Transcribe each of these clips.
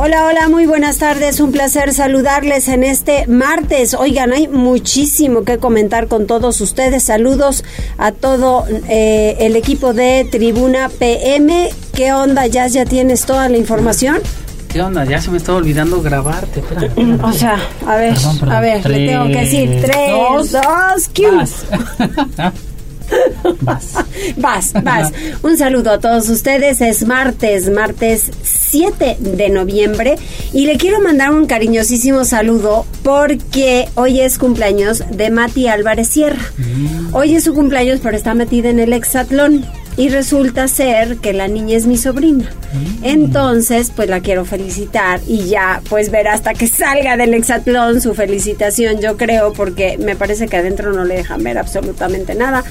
Hola, hola, muy buenas tardes. Un placer saludarles en este martes. Oigan, hay muchísimo que comentar con todos ustedes. Saludos a todo eh, el equipo de Tribuna PM. ¿Qué onda, Jazz? ¿Ya tienes toda la información? ¿Qué onda? Ya se me está olvidando grabarte. Espérame, espérame. O sea, a ver, Perdón, perdón. a ver, le tengo que decir Tres, dos, dos. Vas. Vas. Vas. Un saludo a todos ustedes. Es martes, martes 7 de noviembre. Y le quiero mandar un cariñosísimo saludo porque hoy es cumpleaños de Mati Álvarez Sierra. Hoy es su cumpleaños, pero está metida en el hexatlón. Y resulta ser que la niña es mi sobrina. Entonces, pues la quiero felicitar y ya, pues ver hasta que salga del hexatlón su felicitación, yo creo, porque me parece que adentro no le dejan ver absolutamente nada.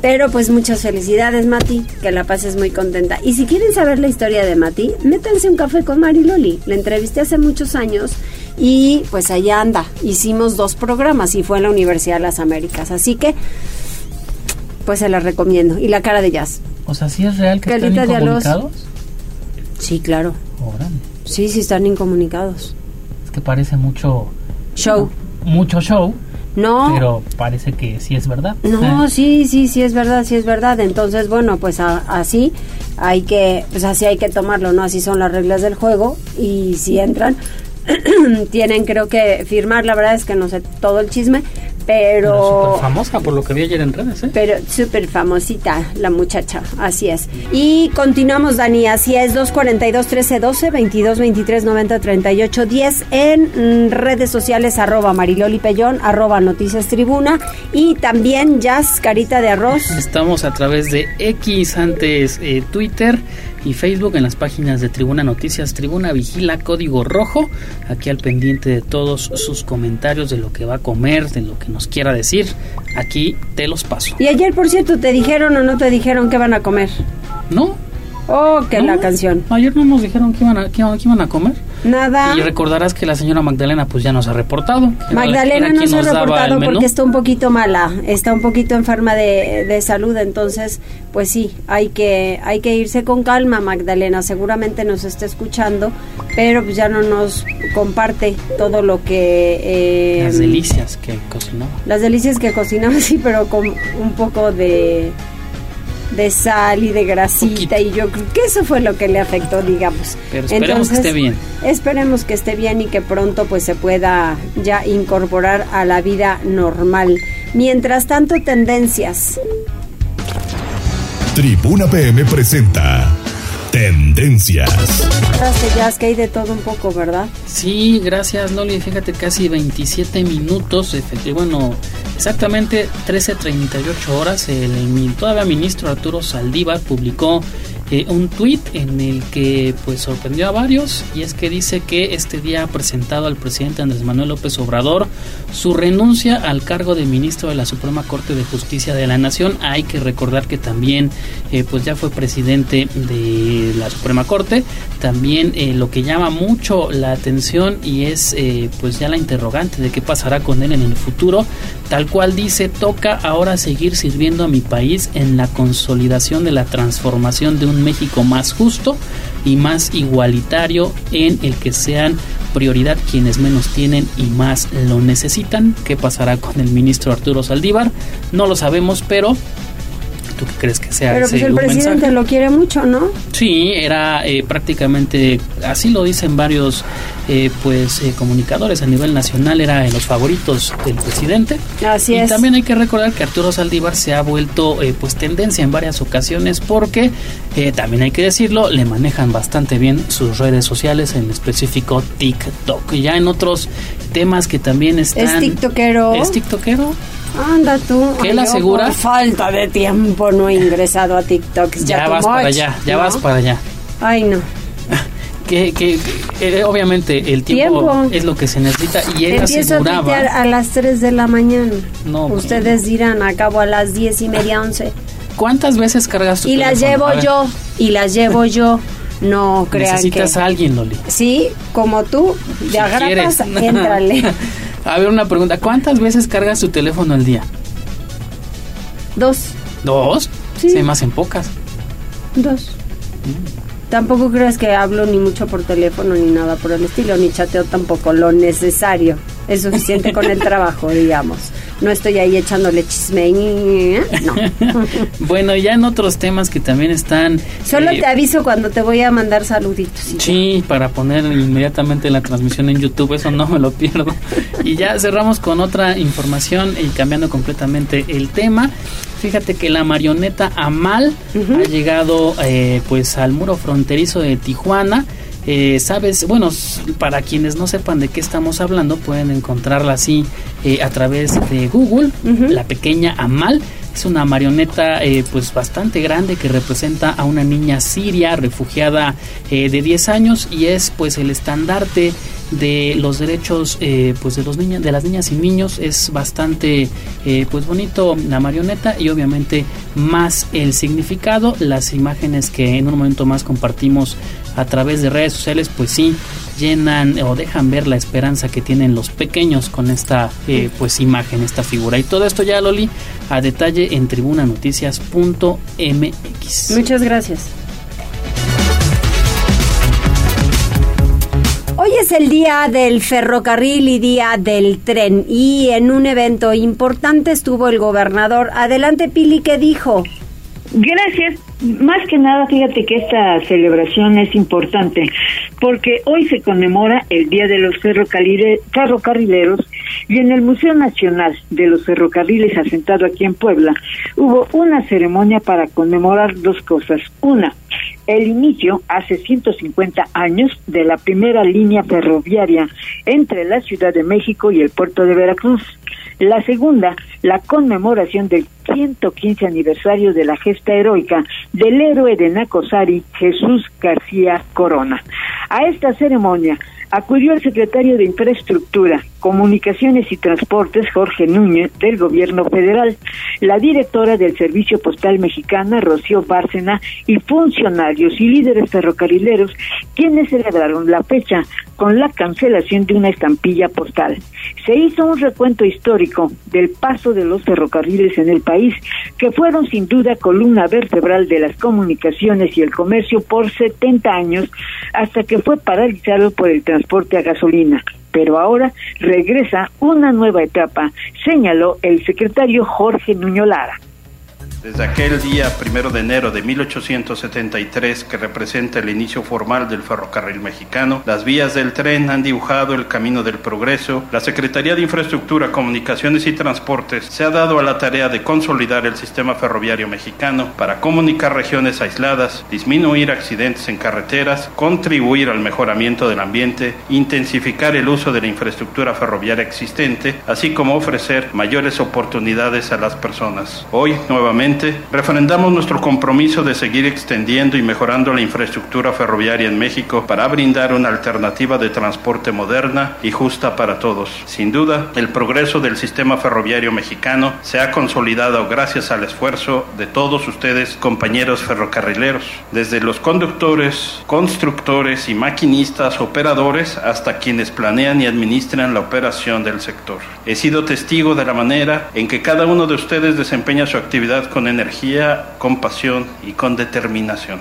Pero pues muchas felicidades, Mati, que la pases muy contenta. Y si quieren saber la historia de Mati, métanse un café con Mariloli. La entrevisté hace muchos años y pues allá anda. Hicimos dos programas y fue en la Universidad de las Américas. Así que, pues se la recomiendo. Y la cara de jazz. O sea, ¿sí es real que están incomunicados? Sí, claro. Órale. Sí, sí están incomunicados. Es que parece mucho... Show. Mucho show, No. pero parece que sí es verdad. No, Eh, sí, sí, sí es verdad, sí es verdad. Entonces, bueno, pues a- así hay que, pues así hay que tomarlo, ¿no? Así son las reglas del juego y si entran tienen creo que firmar. La verdad es que no sé todo el chisme, Pero pero famosa por lo que vi ayer en redes, ¿eh? pero súper famosita la muchacha, así es. Y continuamos, Dani, así es, 242-1312, 22-23-90-38-10 en mm, redes sociales, arroba Mariloli Pellón, arroba Noticias Tribuna y también Jazz Carita de Arroz. Estamos a través de X, antes eh, Twitter y Facebook en las páginas de Tribuna Noticias, Tribuna Vigila, Código Rojo, aquí al pendiente de todos sus comentarios, de lo que va a comer, de lo que nos quiera decir, aquí te los paso. Y ayer, por cierto, ¿te dijeron o no te dijeron qué van a comer? ¿No? Oh, que ¿No? la canción. Ayer no nos dijeron que iban a, que iban, que iban a comer. Nada. Y recordarás que la señora Magdalena pues ya nos ha reportado. Magdalena no se ha reportado porque está un poquito mala, está un poquito enferma de, de salud, entonces, pues sí, hay que, hay que irse con calma, Magdalena, seguramente nos está escuchando, pero pues ya no nos comparte todo lo que... eh, Las delicias que cocinaba. Las delicias que cocinaba, sí, pero con un poco de de sal y de grasita Poquito. y yo creo que eso fue lo que le afectó digamos Pero esperemos que esté bien. esperemos que esté bien y que pronto pues se pueda ya incorporar a la vida normal mientras tanto tendencias Tribuna PM presenta Tendencias. Es que hay de todo un poco verdad Sí, gracias Loli. Fíjate, casi 27 minutos. Bueno, exactamente 13.38 horas. El todavía ministro Arturo Saldívar publicó un tuit en el que pues sorprendió a varios. Y es que dice que este día ha presentado al presidente Andrés Manuel López Obrador su renuncia al cargo de ministro de la Suprema Corte de Justicia de la Nación. Hay que recordar que también eh, pues ya fue presidente de la Suprema Corte. También eh, lo que llama mucho la atención y es eh, pues ya la interrogante de qué pasará con él en el futuro. Tal cual dice, toca ahora seguir sirviendo a mi país en la consolidación de la transformación de un México más justo y más igualitario en el que sean prioridad quienes menos tienen y más lo necesitan. ¿Qué pasará con el ministro Arturo Saldívar? No lo sabemos, pero ¿tú qué crees que sea pero ese pues el presidente mensaje? lo quiere mucho no Sí, era eh, prácticamente, así lo dicen varios eh, pues eh, comunicadores a nivel nacional, era de los favoritos del presidente. así y es también hay que recordar que Arturo Saldívar se ha vuelto eh, pues tendencia en varias ocasiones porque eh, también hay que decirlo, le manejan bastante bien sus redes sociales, en específico TikTok. Y ya en otros temas que también están... es tiktokero ¿Es tiktokero? Anda tú ¿Qué yo asegura? por falta de tiempo no he ingresado a TikTok Ya, too vas para much, allá, ya ¿no? vas para allá. ay no que, que, eh, obviamente el tiempo, es lo que se necesita y él Empiezo aseguraba a a las 3 de la mañana. No, Ustedes dirán, acabo a las 10 y media, 11. ¿Cuántas veces cargas tu Y las llevo yo, y las llevo yo. No crean Necesitas a alguien, Loli. Sí, como tú, de si agrapas, éntrale. A ver, una pregunta. ¿Cuántas veces cargas tu teléfono al día? Dos. ¿Dos? Sí. Se más en pocas. Dos. Mm. Tampoco creas que hablo ni mucho por teléfono ni nada por el estilo, ni chateo tampoco lo necesario. Es suficiente con el trabajo, digamos. No estoy ahí echándole chisme. No. bueno, ya en otros temas que también están. Solo eh, te aviso cuando te voy a mandar saluditos. Sí, para poner inmediatamente la transmisión en YouTube, eso no me lo pierdo. y ya cerramos con otra información y cambiando completamente el tema. Fíjate que la marioneta Amal ha llegado eh, pues al muro fronterizo de Tijuana. Eh, sabes, bueno, para quienes no sepan de qué estamos hablando, pueden encontrarla así eh, a través de Google, la pequeña Amal. Es una marioneta pues bastante grande que representa a una niña siria refugiada de 10 años y es pues el estandarte de los derechos eh, pues de los niños de las niñas y niños es bastante eh, pues bonito la marioneta y obviamente más el significado las imágenes que en un momento más compartimos a través de redes sociales pues sí llenan o dejan ver la esperanza que tienen los pequeños con esta eh, pues imagen esta figura y todo esto ya Loli a detalle en tribunanoticias.mx muchas gracias Hoy es el día del ferrocarril y día del tren y en un evento importante estuvo el gobernador. Adelante Pili, ¿qué dijo? Gracias. Más que nada, fíjate que esta celebración es importante porque hoy se conmemora el Día de los Ferrocarrileros y en el Museo Nacional de los Ferrocarriles asentado aquí en Puebla hubo una ceremonia para conmemorar dos cosas. Una, el inicio hace 150 años de la primera línea ferroviaria entre la Ciudad de México y el puerto de Veracruz. La segunda, la conmemoración del 115 aniversario de la gesta heroica del héroe de Nacosari, Jesús García Corona. A esta ceremonia acudió el secretario de Infraestructura, Comunicaciones y Transportes, Jorge Núñez, del Gobierno Federal, la directora del Servicio Postal Mexicana, Rocío Bárcena, y funcionarios y líderes ferrocarrileros, quienes celebraron la fecha con la cancelación de una estampilla postal. Se hizo un recuento histórico del paso de los ferrocarriles en el país, que fueron sin duda columna vertebral de las comunicaciones y el comercio por 70 años, hasta que fue paralizado por el transporte a gasolina pero ahora regresa una nueva etapa, señaló el secretario Jorge Nuño Lara. Desde aquel día primero de enero de 1873, que representa el inicio formal del ferrocarril mexicano, las vías del tren han dibujado el camino del progreso. La Secretaría de Infraestructura, Comunicaciones y Transportes se ha dado a la tarea de consolidar el sistema ferroviario mexicano para comunicar regiones aisladas, disminuir accidentes en carreteras, contribuir al mejoramiento del ambiente, intensificar el uso de la infraestructura ferroviaria existente, así como ofrecer mayores oportunidades a las personas. Hoy, nuevamente, refrendamos nuestro compromiso de seguir extendiendo y mejorando la infraestructura ferroviaria en México para brindar una alternativa de transporte moderna y justa para todos. Sin duda, el progreso del sistema ferroviario mexicano se ha consolidado gracias al esfuerzo de todos ustedes, compañeros ferrocarrileros, desde los conductores, constructores y maquinistas, operadores, hasta quienes planean y administran la operación del sector. He sido testigo de la manera en que cada uno de ustedes desempeña su actividad con energía, con pasión y con determinación.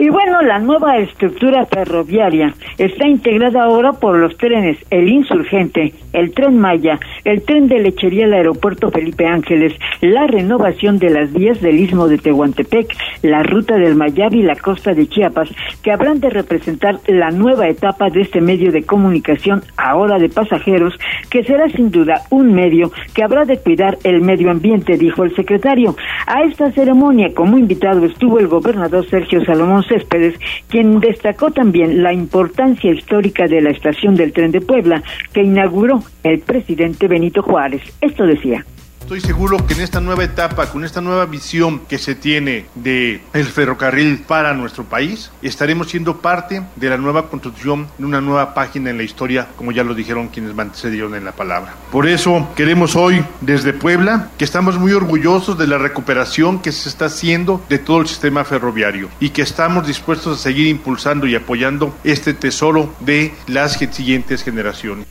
Y bueno, la nueva estructura ferroviaria está integrada ahora por los trenes El Insurgente, el Tren Maya, el Tren de Lechería al Aeropuerto Felipe Ángeles, la renovación de las vías del Istmo de Tehuantepec, la ruta del Mayavi y la costa de Chiapas, que habrán de representar la nueva etapa de este medio de comunicación ahora de pasajeros, que será sin duda un medio que habrá de cuidar el medio ambiente, dijo el secretario. A esta ceremonia como invitado estuvo el gobernador Sergio Salomón Céspedes, quien destacó también la importancia histórica de la estación del tren de Puebla que inauguró el presidente Benito Juárez. Esto decía. Estoy seguro que en esta nueva etapa, con esta nueva visión que se tiene de el ferrocarril para nuestro país, estaremos siendo parte de la nueva construcción de una nueva página en la historia, como ya lo dijeron quienes me antecedieron en la palabra. Por eso queremos hoy desde Puebla que estamos muy orgullosos de la recuperación que se está haciendo de todo el sistema ferroviario y que estamos dispuestos a seguir impulsando y apoyando este tesoro de las siguientes generaciones.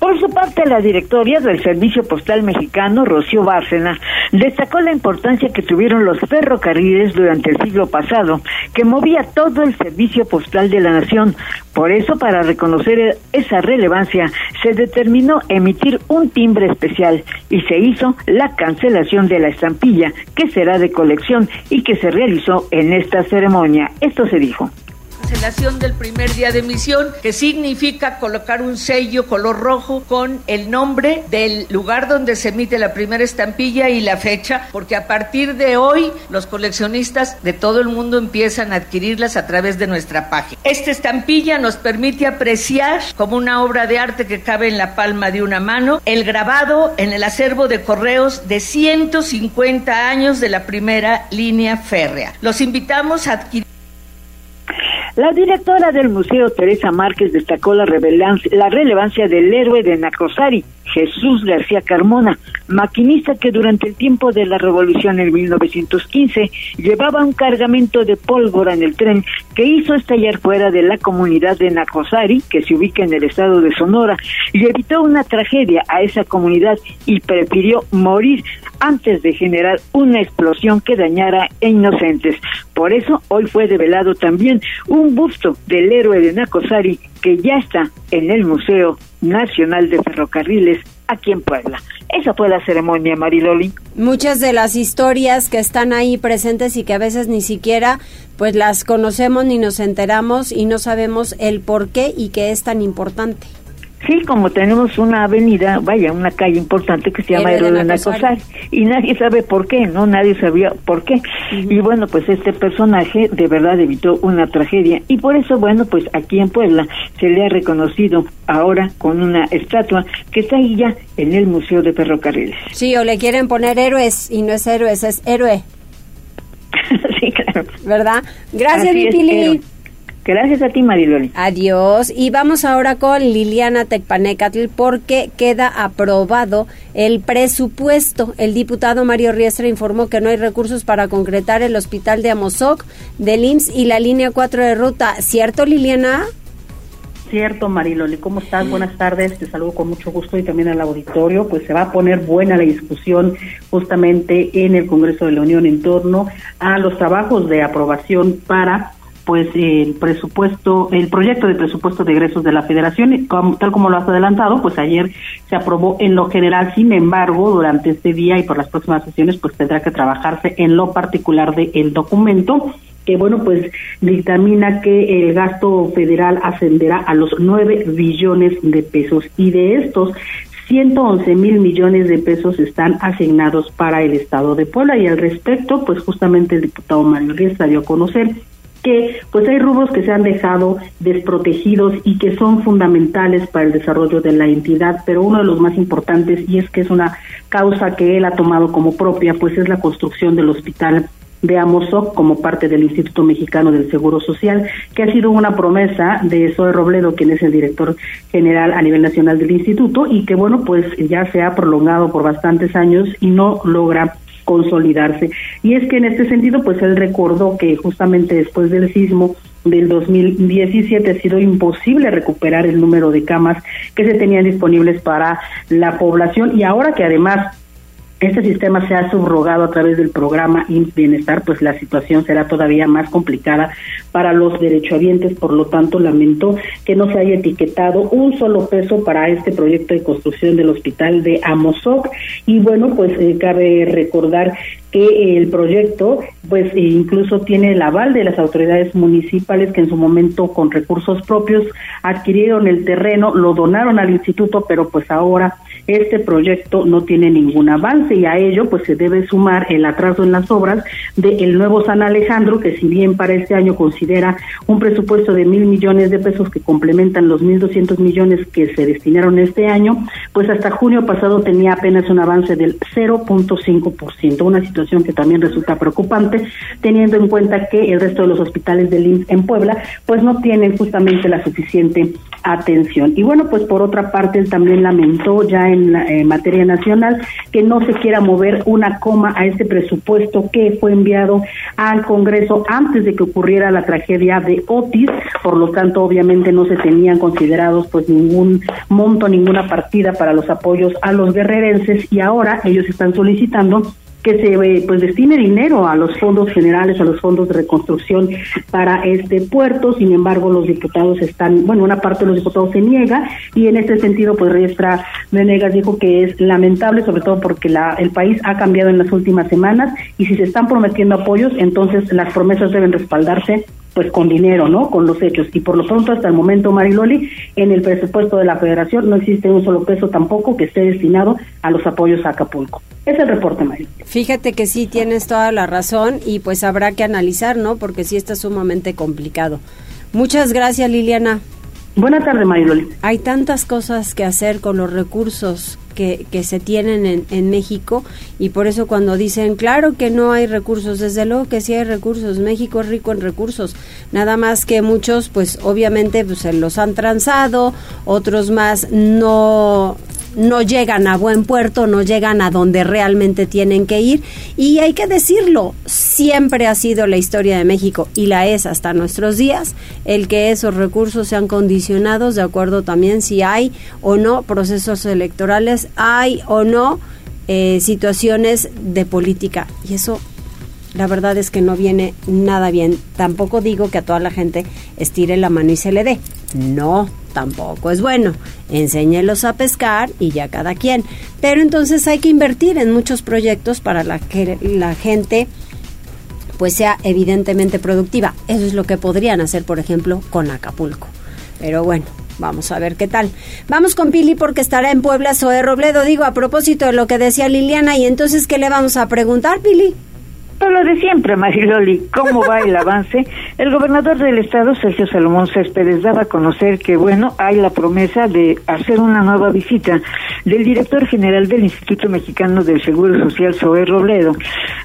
Por su parte, la directoria del Servicio Postal Mexicano, Rocío Bárcena, destacó la importancia que tuvieron los ferrocarriles durante el siglo pasado, que movía todo el servicio postal de la nación. Por eso, para reconocer esa relevancia, se determinó emitir un timbre especial y se hizo la cancelación de la estampilla, que será de colección y que se realizó en esta ceremonia. Esto se dijo del primer día de emisión, que significa colocar un sello color rojo con el nombre del lugar donde se emite la primera estampilla y la fecha, porque a partir de hoy los coleccionistas de todo el mundo empiezan a adquirirlas a través de nuestra página. Esta estampilla nos permite apreciar como una obra de arte que cabe en la palma de una mano el grabado en el acervo de correos de 150 años de la primera línea férrea. Los invitamos a adquirir la directora del Museo, Teresa Márquez, destacó la, la relevancia del héroe de Nacosari, Jesús García Carmona, maquinista que durante el tiempo de la revolución en 1915 llevaba un cargamento de pólvora en el tren que hizo estallar fuera de la comunidad de Nacosari, que se ubica en el estado de Sonora, y evitó una tragedia a esa comunidad y prefirió morir antes de generar una explosión que dañara a inocentes. Por eso hoy fue develado también un busto del héroe de Nacosari que ya está en el Museo Nacional de Ferrocarriles aquí en Puebla. Esa fue la ceremonia, Mariloli. Muchas de las historias que están ahí presentes y que a veces ni siquiera pues las conocemos ni nos enteramos y no sabemos el por qué y qué es tan importante. Sí, como tenemos una avenida, vaya, una calle importante que se llama Héroe de Nacosari, y nadie sabe por qué, ¿no? Nadie sabía por qué. Y bueno, pues este personaje de verdad evitó una tragedia, y por eso, bueno, pues aquí en Puebla se le ha reconocido ahora con una estatua que está ahí ya en el Museo de Ferrocarriles. Sí, o le quieren poner héroes, y no es héroes, es héroe. sí, claro. ¿Verdad? Gracias, Pili. Gracias a ti, Mariloli. Adiós. Y vamos ahora con Liliana Tecpanecatl porque queda aprobado el presupuesto. El diputado Mario Riestra informó que no hay recursos para concretar el hospital de Amozoc, del IMSS y la línea 4 de ruta. ¿Cierto, Liliana? Cierto, Mariloli, ¿cómo estás? Buenas tardes, te saludo con mucho gusto y también al auditorio. Pues se va a poner buena la discusión justamente en el Congreso de la Unión en torno a los trabajos de aprobación para pues el presupuesto, el proyecto de presupuesto de egresos de la Federación, tal como lo has adelantado, pues ayer se aprobó en lo general, sin embargo, durante este día y por las próximas sesiones, pues tendrá que trabajarse en lo particular del documento que bueno pues dictamina que el gasto federal ascenderá a los 9 billones de pesos. Y de estos 111 mil millones de pesos están asignados para el Estado de Puebla. Y al respecto pues justamente el diputado Mario Riestra dio a conocer que pues hay rubros que se han dejado desprotegidos y que son fundamentales para el desarrollo de la entidad, pero uno de los más importantes y es que es una causa que él ha tomado como propia, pues es la construcción del hospital de Amozoc como parte del Instituto Mexicano del Seguro Social, que ha sido una promesa de Zoe Robledo, quien es el director general a nivel nacional del instituto, y que bueno, pues ya se ha prolongado por bastantes años y no logra consolidarse. Y es que en este sentido, pues él recordó que justamente después del sismo del 2017 ha sido imposible recuperar el número de camas que se tenían disponibles para la población y ahora que además este sistema se ha subrogado a través del programa Bienestar, pues la situación será todavía más complicada para los derechohabientes. Por lo tanto, lamento que no se haya etiquetado un solo peso para este proyecto de construcción del hospital de Amozoc. Y bueno, pues eh, cabe recordar que el proyecto pues e incluso tiene el aval de las autoridades municipales que en su momento con recursos propios adquirieron el terreno, lo donaron al instituto, pero pues ahora este proyecto no tiene ningún avance y a ello pues se debe sumar el atraso en las obras del nuevo San Alejandro, que si bien para este año considera un presupuesto de mil millones de pesos que complementan los mil doscientos millones que se destinaron este año, pues hasta junio pasado tenía apenas un avance del 0.5%, una situación que también resulta preocupante teniendo en cuenta que el resto de los hospitales del IMSS en Puebla pues no tienen justamente la suficiente atención. Y bueno, pues por otra parte él también lamentó ya en, la, materia nacional que no se quiera mover una coma a este presupuesto que fue enviado al Congreso antes de que ocurriera la tragedia de Otis, por lo tanto obviamente no se tenían considerados pues ningún monto, ninguna partida para los apoyos a los guerrerenses y ahora ellos están solicitando que se eh, pues destine dinero a los fondos generales, a los fondos de reconstrucción para este puerto. Sin embargo, los diputados están, bueno, una parte de los diputados se niega y en este sentido, pues Riestra Venegas dijo que es lamentable, sobre todo porque la, el país ha cambiado en las últimas semanas y si se están prometiendo apoyos, entonces las promesas deben respaldarse pues con dinero, ¿no? Con los hechos. Y por lo pronto, hasta el momento, Mariloli, en el presupuesto de la Federación no existe un solo peso tampoco que esté destinado a los apoyos a Acapulco. Es el reporte, Mariloli. Fíjate que sí, tienes toda la razón y pues habrá que analizar, ¿no? Porque sí está sumamente complicado. Muchas gracias, Liliana. Buenas tardes, Mariloli. Hay tantas cosas que hacer con los recursos que, se tienen en, en, México y por eso cuando dicen, claro que no hay recursos, desde luego que sí hay recursos, México es rico en recursos, nada más que muchos pues obviamente pues se los han transado, otros más no no llegan a buen puerto, no llegan a donde realmente tienen que ir. Y hay que decirlo, siempre ha sido la historia de México y la es hasta nuestros días, el que esos recursos sean condicionados de acuerdo también si hay o no procesos electorales, hay o no eh, situaciones de política. Y eso la verdad es que no viene nada bien. Tampoco digo que a toda la gente estire la mano y se le dé. No, tampoco es bueno. Enséñelos a pescar y ya cada quien. Pero entonces hay que invertir en muchos proyectos para la que la gente pues sea evidentemente productiva. Eso es lo que podrían hacer, por ejemplo, con Acapulco. Pero bueno, vamos a ver qué tal. Vamos con Pili porque estará en Puebla Zoe Robledo, digo, a propósito de lo que decía Liliana. Y entonces, ¿qué le vamos a preguntar, Pili? Lo de siempre, Mariloli, ¿cómo va el avance? El gobernador del estado, Sergio Salomón Céspedes, daba a conocer que, bueno, hay la promesa de hacer una nueva visita del director general del Instituto Mexicano del Seguro Social, Zoé Robledo,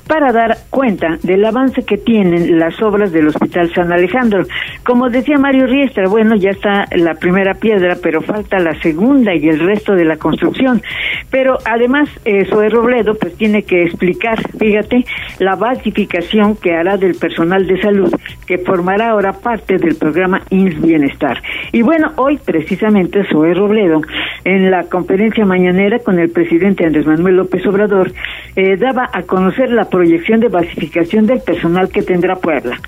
para dar cuenta del avance que tienen las obras del Hospital San Alejandro. Como decía Mario Riestra, bueno, ya está la primera piedra, pero falta la segunda y el resto de la construcción. Pero además, eh, Robledo, pues tiene que explicar, fíjate, la basificación que hará del personal de salud que formará ahora parte del programa INS Bienestar. Y bueno, hoy precisamente Zoe Robledo, en la conferencia mañanera con el presidente Andrés Manuel López Obrador, eh, daba a conocer la proyección de basificación del personal que tendrá Puebla.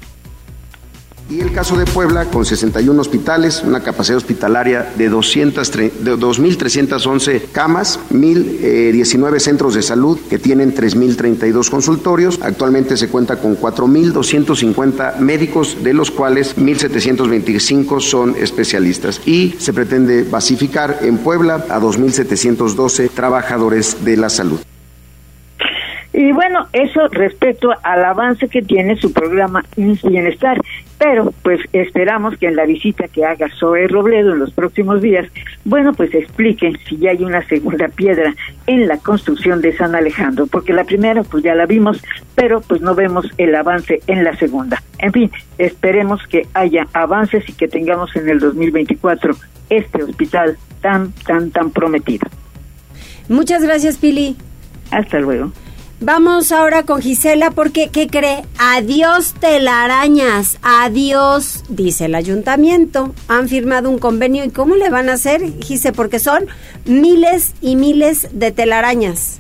Y el caso de Puebla, con 61 hospitales, una capacidad hospitalaria de, 2.311 camas, 1.019 eh, centros de salud que tienen 3.032 consultorios. Actualmente se cuenta con 4.250 médicos, de los cuales 1.725 son especialistas. Y se pretende basificar en Puebla a 2.712 trabajadores de la salud. Y bueno, eso respecto al avance que tiene su programa Bienestar. Pero pues esperamos que en la visita que haga Zoe Robledo en los próximos días, bueno, pues expliquen si ya hay una segunda piedra en la construcción de San Alejandro, porque la primera pues ya la vimos, pero pues no vemos el avance en la segunda. En fin, esperemos que haya avances y que tengamos en el 2024 este hospital tan, tan, tan prometido. Muchas gracias, Pili. Hasta luego. Vamos ahora con Gisela porque, ¿qué cree? Adiós telarañas, adiós, dice el ayuntamiento. Han firmado un convenio y ¿cómo le van a hacer, Gise? Porque son miles y miles de telarañas.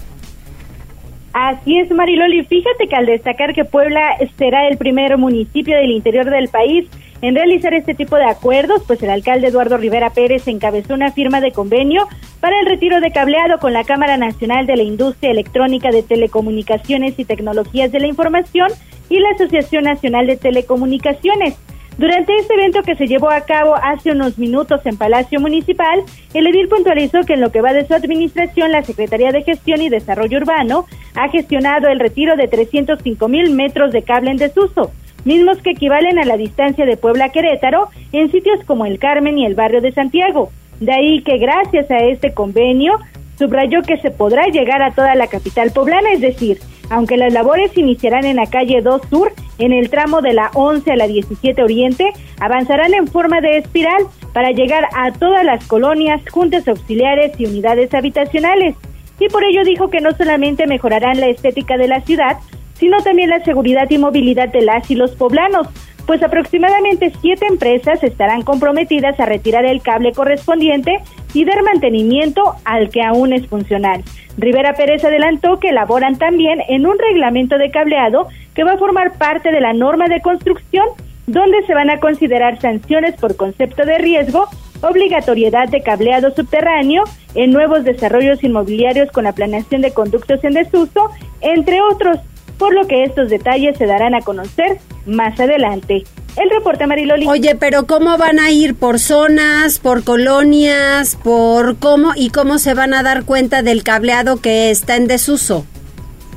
Así es, Mariloli. Fíjate que al destacar que Puebla será el primer municipio del interior del país en realizar este tipo de acuerdos, pues el alcalde Eduardo Rivera Pérez encabezó una firma de convenio para el retiro de cableado con la Cámara Nacional de la Industria Electrónica de Telecomunicaciones y Tecnologías de la Información y la Asociación Nacional de Telecomunicaciones. Durante este evento que se llevó a cabo hace unos minutos en Palacio Municipal, el edil puntualizó que en lo que va de su administración, la Secretaría de Gestión y Desarrollo Urbano ha gestionado el retiro de 305 mil metros de cable en desuso, mismos que equivalen a la distancia de Puebla a Querétaro en sitios como el Carmen y el barrio de Santiago. De ahí que gracias a este convenio, subrayó que se podrá llegar a toda la capital poblana, es decir, aunque las labores iniciarán en la calle 2 Sur, en el tramo de la 11 a la 17 Oriente, avanzarán en forma de espiral para llegar a todas las colonias, juntas auxiliares y unidades habitacionales. Y por ello dijo que no solamente mejorarán la estética de la ciudad, sino también la seguridad y movilidad de las y los poblanos, pues aproximadamente siete empresas estarán comprometidas a retirar el cable correspondiente y dar mantenimiento al que aún es funcional. Rivera Pérez adelantó que elaboran también en un reglamento de cableado que va a formar parte de la norma de construcción donde se van a considerar sanciones por concepto de riesgo, obligatoriedad de cableado subterráneo en nuevos desarrollos inmobiliarios con la planeación de conductos en desuso, entre otros por lo que estos detalles se darán a conocer más adelante. El reporte Mariloli. Oye, pero ¿cómo van a ir? ¿Por zonas, por colonias, por cómo y cómo se van a dar cuenta del cableado que está en desuso?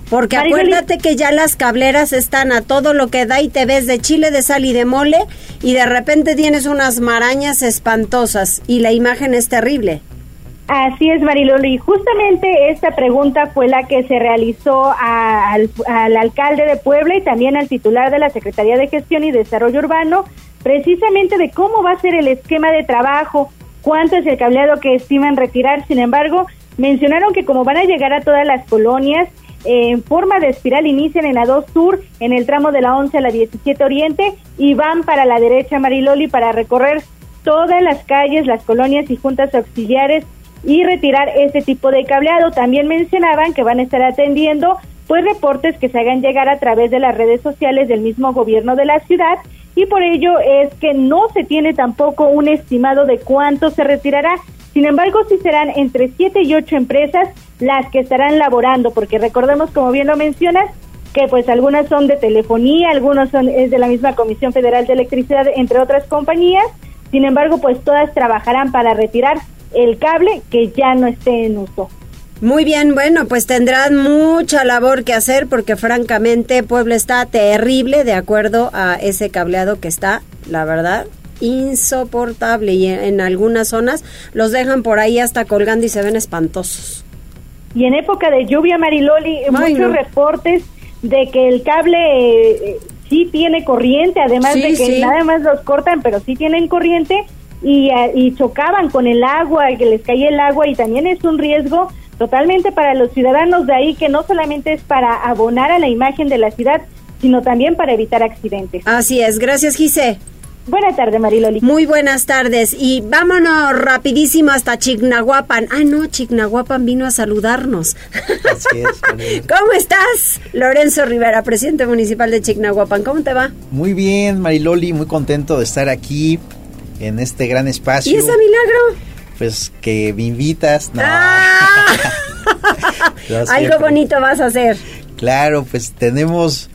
Porque acuérdate que ya las cableras están a todo lo que da y te ves de chile, de sal y de mole y de repente tienes unas marañas espantosas y la imagen es terrible. Así es, Mariloli. Justamente esta pregunta fue la que se realizó al, alcalde de Puebla y también al titular de la Secretaría de Gestión y Desarrollo Urbano, precisamente de cómo va a ser el esquema de trabajo, cuánto es el cableado que estiman retirar. Sin embargo, mencionaron que como van a llegar a todas las colonias, en forma de espiral inician en la 2 Sur, en el tramo de la 11 a la 17 Oriente, y van para la derecha, Mariloli, para recorrer todas las calles, las colonias y juntas auxiliares y retirar este tipo de cableado. También mencionaban que van a estar atendiendo pues reportes que se hagan llegar a través de las redes sociales del mismo gobierno de la ciudad y por ello es que no se tiene tampoco un estimado de cuánto se retirará. Sin embargo, sí serán entre siete y ocho empresas las que estarán laborando, porque recordemos, como bien lo mencionas, que pues algunas son de telefonía, algunos son es de la misma Comisión Federal de Electricidad, entre otras compañías. Sin embargo, pues todas trabajarán para retirar el cable que ya no esté en uso. Muy bien, bueno, pues tendrán mucha labor que hacer porque francamente Puebla está terrible de acuerdo a ese cableado que está, la verdad, insoportable y en, algunas zonas los dejan por ahí hasta colgando y se ven espantosos. Y en época de lluvia, Mariloli, muchos reportes de que el cable eh, sí tiene corriente, además de que nada más los cortan, pero sí tienen corriente eh, y, chocaban con el agua, que les caía el agua y también es un riesgo totalmente para los ciudadanos de ahí que no solamente es para abonar a la imagen de la ciudad, sino también para evitar accidentes. Así es, gracias Gise. Buenas tardes, Mariloli. Muy buenas tardes. Y vámonos rapidísimo hasta Chignahuapan. Ah, no, Chignahuapan vino a saludarnos. Así es. ¿Cómo estás? Lorenzo Rivera, presidente municipal de Chignahuapan. ¿Cómo te va? Muy bien, Mariloli, muy contento de estar aquí en este gran espacio. ¿Y ese milagro? Pues que me invitas. No. Ah. Algo bonito vas a hacer. Claro, pues tenemos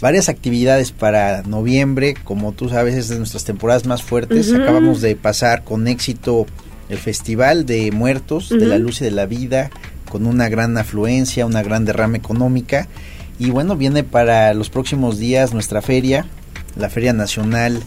varias actividades para noviembre. Como tú sabes, es de nuestras temporadas más fuertes. Acabamos de pasar con éxito el Festival de Muertos, de la Luz y de la Vida, con una gran afluencia, una gran derrama económica. Y bueno, viene para los próximos días nuestra feria, la Feria Nacional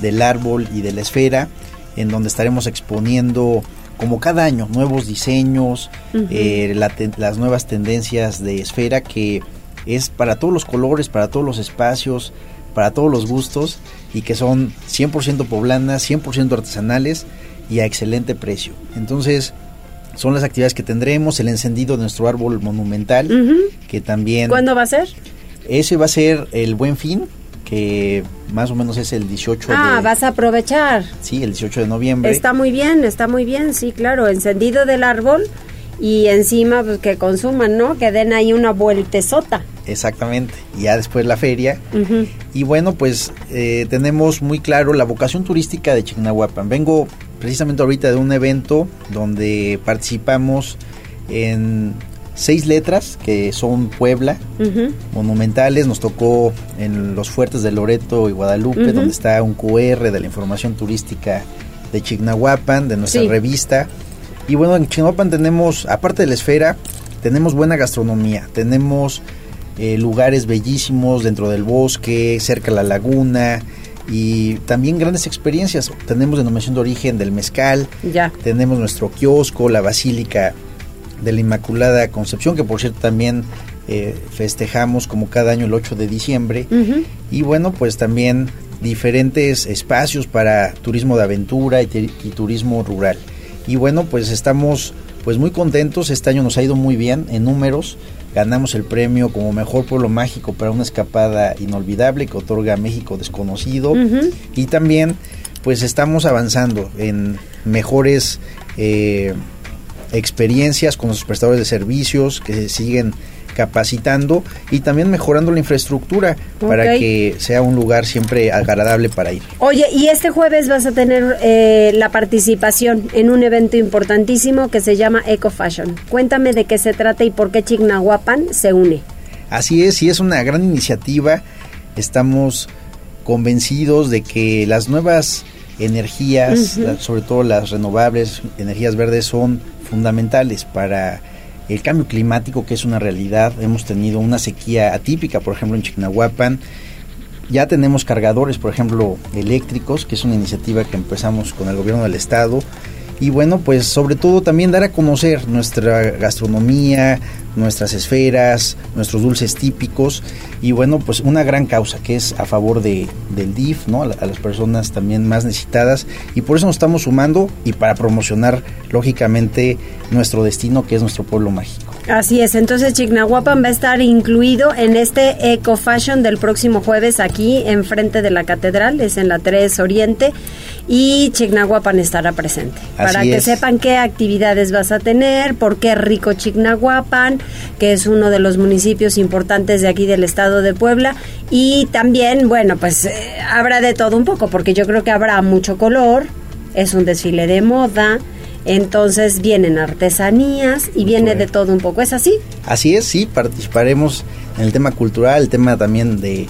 del árbol y de la esfera, en donde estaremos exponiendo como cada año nuevos diseños, eh, las nuevas tendencias de esfera que es para todos los colores, para todos los espacios, para todos los gustos y que son 100% poblanas, 100% artesanales y a excelente precio. Entonces, son las actividades que tendremos, el encendido de nuestro árbol monumental, que también... ¿Cuándo va a ser? Ese va a ser el buen fin, que más o menos es el 18 ah, de... Ah, vas a aprovechar. Sí, el 18 de noviembre. Está muy bien, está muy bien, sí, claro, encendido del árbol y encima pues, que consuman, ¿no? Que den ahí una vueltezota. Exactamente, y ya después la feria. Y bueno, pues eh, tenemos muy claro la vocación turística de Chignahuapan. Vengo precisamente ahorita de un evento donde participamos en seis letras que son Puebla, monumentales. Nos tocó en los fuertes de Loreto y Guadalupe, donde está un QR de la información turística de Chignahuapan, de nuestra revista. Y bueno, en Chignahuapan tenemos, aparte de la esfera, tenemos buena gastronomía, tenemos eh, lugares bellísimos dentro del bosque, cerca de la laguna y también grandes experiencias. Tenemos denominación de origen del mezcal, ya. tenemos nuestro kiosco, la basílica de la Inmaculada Concepción, que por cierto también eh, festejamos como cada año el 8 de diciembre. Y bueno, pues también diferentes espacios para turismo de aventura y, turismo rural. Y bueno, pues estamos pues muy contentos, este año nos ha ido muy bien en números, ganamos el premio como mejor pueblo mágico para una escapada inolvidable que otorga México desconocido. Y también pues estamos avanzando en mejores eh, experiencias con los prestadores de servicios que se siguen capacitando y también mejorando la infraestructura para que sea un lugar siempre agradable para ir. Oye, y este jueves vas a tener eh, la participación en un evento importantísimo que se llama Eco Fashion. Cuéntame de qué se trata y por qué Chignahuapan se une. Así es, y es una gran iniciativa. Estamos convencidos de que las nuevas energías, sobre todo las renovables, energías verdes, son fundamentales para el cambio climático, que es una realidad. Hemos tenido una sequía atípica, por ejemplo, en Chignahuapan. Ya tenemos cargadores, por ejemplo, eléctricos, que es una iniciativa que empezamos con el gobierno del estado y bueno, pues sobre todo también dar a conocer nuestra gastronomía, nuestras esferas, nuestros dulces típicos. Y bueno, pues una gran causa que es a favor de, del DIF, ¿no? A, las personas también más necesitadas. Y por eso nos estamos sumando y para promocionar lógicamente nuestro destino que es nuestro pueblo mágico. Así es, entonces Chignahuapan va a estar incluido en este Eco Fashion del próximo jueves aquí enfrente de la catedral, es en la 3 Oriente y Chignahuapan estará presente. para que sepan qué actividades vas a tener, por qué rico Chignahuapan, que es uno de los municipios importantes de aquí del estado de Puebla. Y también, bueno, pues eh, habrá de todo un poco, porque yo creo que habrá mucho color, es un desfile de moda. Entonces vienen artesanías y viene de todo un poco. ¿Es así? Así es, sí, participaremos en el tema cultural, el tema también de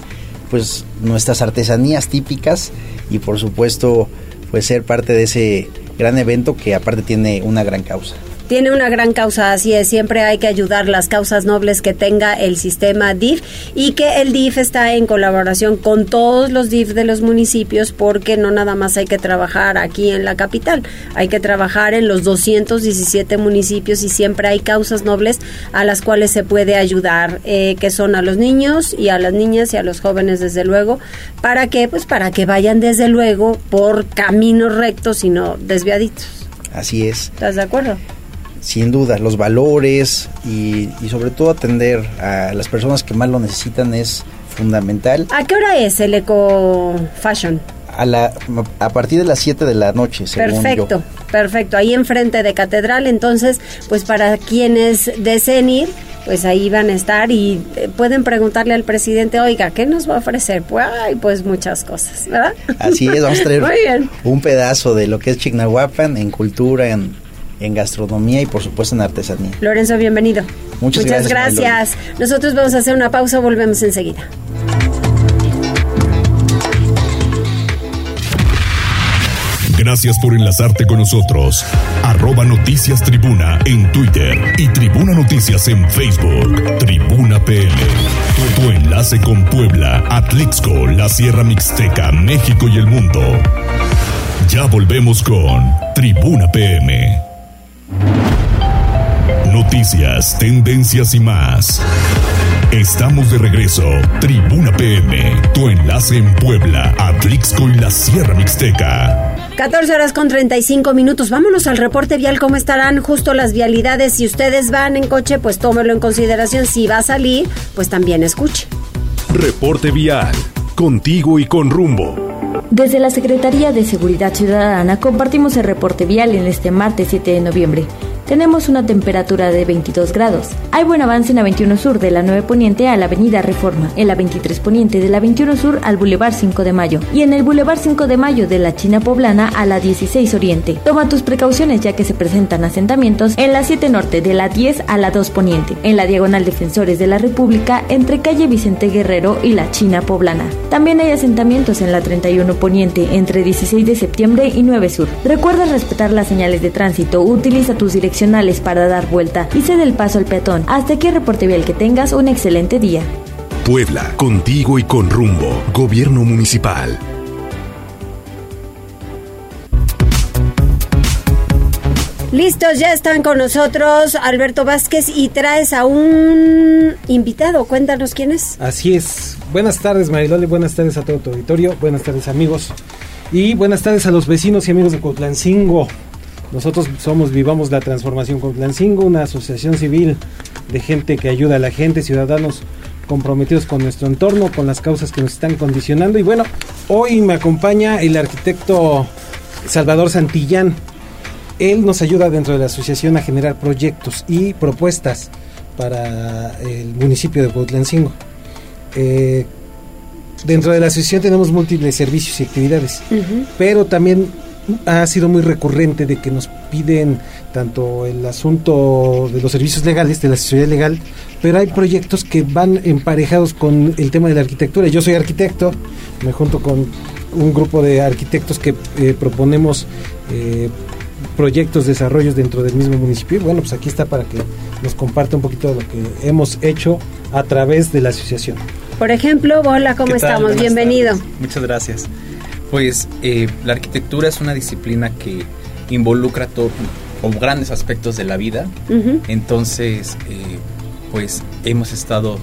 pues nuestras artesanías típicas y por supuesto pues ser parte de ese gran evento que aparte tiene una gran causa tiene una gran causa, así es, siempre hay que ayudar las causas nobles que tenga el sistema DIF y que el DIF está en colaboración con todos los DIF de los municipios porque no nada más hay que trabajar aquí en la capital, hay que trabajar en los 217 municipios y siempre hay causas nobles a las cuales se puede ayudar, eh, que son a los niños y a las niñas y a los jóvenes desde luego, para que pues para que vayan desde luego por caminos rectos y no desviaditos. Así es. ¿Estás de acuerdo? Sin duda, los valores y, sobre todo atender a las personas que más lo necesitan es fundamental. ¿A qué hora es el Eco Fashion? A, la, a partir de las 7 de la noche, según Perfecto, perfecto. Ahí enfrente de Catedral, entonces, pues para quienes deseen ir, pues ahí van a estar y eh, pueden preguntarle al presidente, oiga, ¿qué nos va a ofrecer? Pues, pues muchas cosas, ¿verdad? Así es, vamos a traer un pedazo de lo que es Chignahuapan en cultura, en en gastronomía y por supuesto en artesanía. Lorenzo, bienvenido. Muchas, Muchas gracias. Nosotros vamos a hacer una pausa, volvemos enseguida. Gracias por enlazarte con nosotros. Arroba Noticias Tribuna en Twitter y Tribuna Noticias en Facebook. Tribuna PM. Tu, tu enlace con Puebla, Atlixco, la Sierra Mixteca, México y el mundo. Ya volvemos con Tribuna PM. Noticias, tendencias y más. Estamos de regreso. Tribuna PM, tu enlace en Puebla, Atlixco y la Sierra Mixteca. 14 horas con 35 minutos. Vámonos al reporte vial. ¿Cómo estarán justo las vialidades? Si ustedes van en coche, pues tómelo en consideración. Si va a salir, pues también escuche. Reporte vial. Contigo y con rumbo. Desde la Secretaría de Seguridad Ciudadana compartimos el reporte vial en este martes 7 de noviembre. Tenemos una temperatura de 22 grados. Hay buen avance en la 21 Sur de la 9 Poniente a la Avenida Reforma, en la 23 Poniente de la 21 Sur al Boulevard 5 de Mayo y en el Boulevard 5 de Mayo de la China Poblana a la 16 Oriente. Toma tus precauciones ya que se presentan asentamientos en la 7 Norte de la 10 a la 2 Poniente, en la Diagonal Defensores de la República entre calle Vicente Guerrero y la China Poblana. También hay asentamientos en la 31 Poniente entre 16 de septiembre y 9 Sur. Recuerda respetar las señales de tránsito, utiliza tus direccionales para dar vuelta y cede el paso al peatón. Hasta aquí reporte vial que tengas un excelente día. Puebla, contigo y con rumbo. Gobierno Municipal. Listos, ya están con nosotros Alberto Vázquez y traes a un invitado. Cuéntanos quién es. Así es. Buenas tardes, Marilole. Buenas tardes a todo tu auditorio. Buenas tardes, amigos. Y buenas tardes a los vecinos y amigos de Cotlancingo. Nosotros somos Vivamos la Transformación Cotlancingo, una asociación civil de gente que ayuda a la gente, ciudadanos comprometidos con nuestro entorno, con las causas que nos están condicionando. Y bueno, hoy me acompaña el arquitecto Salvador Santillán. Él nos ayuda dentro de la asociación a generar proyectos y propuestas para el municipio de Cuautlancingo. Eh, dentro de la asociación tenemos múltiples servicios y actividades, pero también ha sido muy recurrente de que nos piden tanto el asunto de los servicios legales, de la asesoría legal, pero hay proyectos que van emparejados con el tema de la arquitectura. Yo soy arquitecto, me junto con un grupo de arquitectos que eh, proponemos eh, proyectos, desarrollos dentro del mismo municipio. Y bueno, pues aquí está para que nos comparta un poquito de lo que hemos hecho a través de la asociación. Por ejemplo, hola, ¿cómo estamos? Bienvenido. Muchas gracias. Pues eh, la arquitectura es una disciplina que involucra todo, o grandes aspectos de la vida. Entonces, eh, pues hemos estado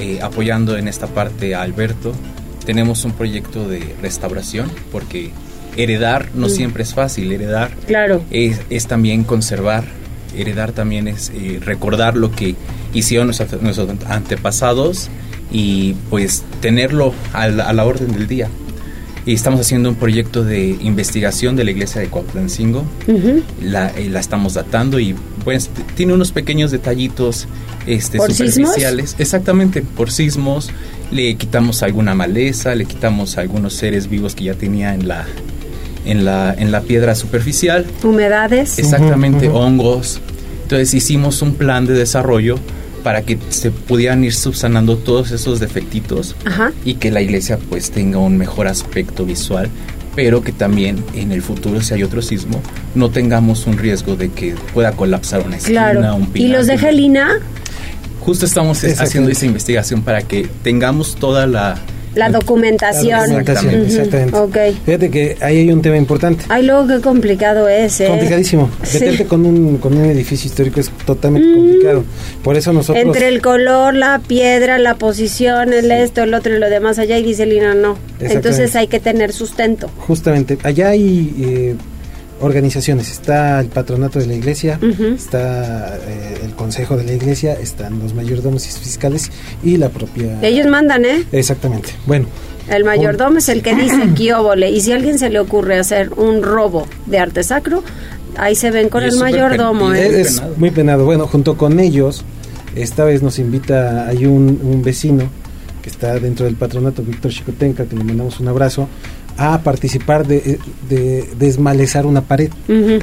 eh, apoyando en esta parte a Alberto. Tenemos un proyecto de restauración porque heredar no siempre es fácil, heredar Claro. es, es también conservar, heredar también es eh, recordar lo que hicieron nuestros, nuestros antepasados y pues tenerlo a la, a la orden del día. Y estamos haciendo un proyecto de investigación de la iglesia de Coatlancingo, Ujú. la, eh, la estamos datando y pues tiene unos pequeños detallitos este, ¿Por sismos? superficiales. Exactamente, por sismos. Le quitamos alguna maleza, le quitamos algunos seres vivos que ya tenía en la, en la, en la piedra superficial. Humedades. Exactamente, hongos. Entonces hicimos un plan de desarrollo para que se pudieran ir subsanando todos esos defectitos Ajá. y que la iglesia pues tenga un mejor aspecto visual, pero que también en el futuro si hay otro sismo no tengamos un riesgo de que pueda colapsar una esquina, Claro. un ¿Y los de pináculo. Gelina? Justo estamos haciendo esa investigación para que tengamos toda la La documentación. Documentación, Ujú. exactamente. Ok. Fíjate que ahí hay un tema importante. Ay, luego qué complicado es, ¿eh? Complicadísimo. Sí. Meterte con un, con un edificio histórico es totalmente complicado. Por eso nosotros... Entre el color, la piedra, la posición, el esto, el otro y lo demás allá, y dice Lina, no. Entonces hay que tener sustento. Justamente, allá hay eh, organizaciones. Está el patronato de la iglesia, está eh, el consejo de la iglesia, están los mayordomos y fiscales y la propia... Ellos mandan, ¿eh? Exactamente. Bueno, El mayordomo es el que dice quióbole. Y si a alguien se le ocurre hacer un robo de arte sacro, ahí se ven con Y el mayordomo. ¿eh? es, es muy penado. Bueno, junto con ellos, esta vez nos invita, hay un, un vecino que está dentro del patronato, Víctor Chicotenca, que le mandamos un abrazo, a participar de, de desmalezar una pared. Ujú.